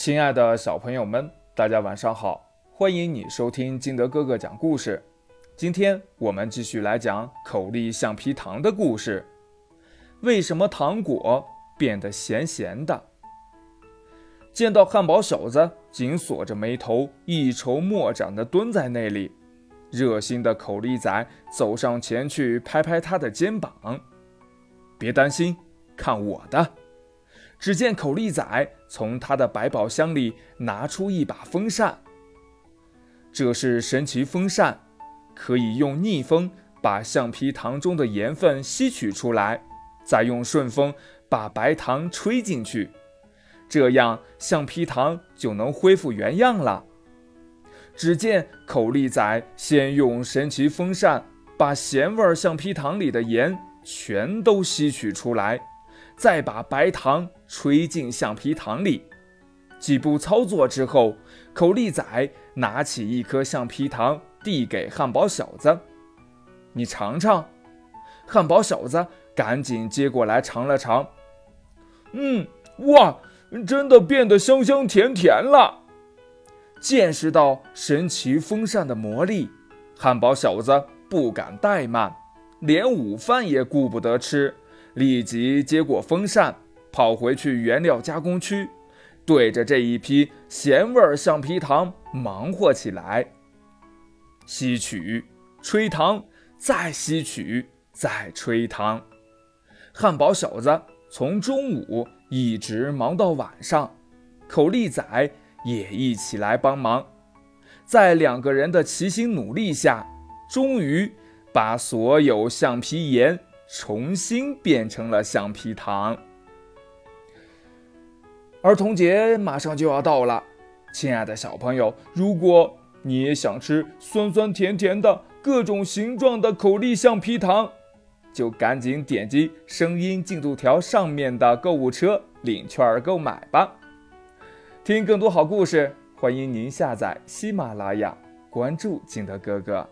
亲爱的小朋友们，大家晚上好！欢迎你收听金德哥哥讲故事。今天我们继续来讲口粒橡皮糖的故事。为什么糖果变得咸咸的？见到汉堡小子紧锁着眉头，一筹莫展地蹲在那里，热心的口粒仔走上前去，拍拍他的肩膀：“别担心，看我的。”只见口粒仔从他的百宝箱里拿出一把风扇，这是神奇风扇，可以用逆风把橡皮糖中的盐分吸取出来，再用顺风把白糖吹进去，这样橡皮糖就能恢复原样了。只见口粒仔先用神奇风扇把咸味橡皮糖里的盐全都吸取出来。再把白糖吹进橡皮糖里，几步操作之后，口粒仔拿起一颗橡皮糖递给汉堡小子：“你尝尝。”汉堡小子赶紧接过来尝了尝，“嗯，哇，真的变得香香甜甜了。”见识到神奇风扇的魔力，汉堡小子不敢怠慢，连午饭也顾不得吃。立即接过风扇，跑回去原料加工区，对着这一批咸味橡皮糖忙活起来。吸取，吹糖，再吸取，再吹糖。汉堡小子从中午一直忙到晚上，口粒仔也一起来帮忙。在两个人的齐心努力下，终于把所有橡皮盐。重新变成了橡皮糖。儿童节马上就要到了，亲爱的小朋友，如果你也想吃酸酸甜甜的各种形状的口粒橡皮糖，就赶紧点击声音进度条上面的购物车领券购买吧。听更多好故事，欢迎您下载喜马拉雅，关注景德哥哥。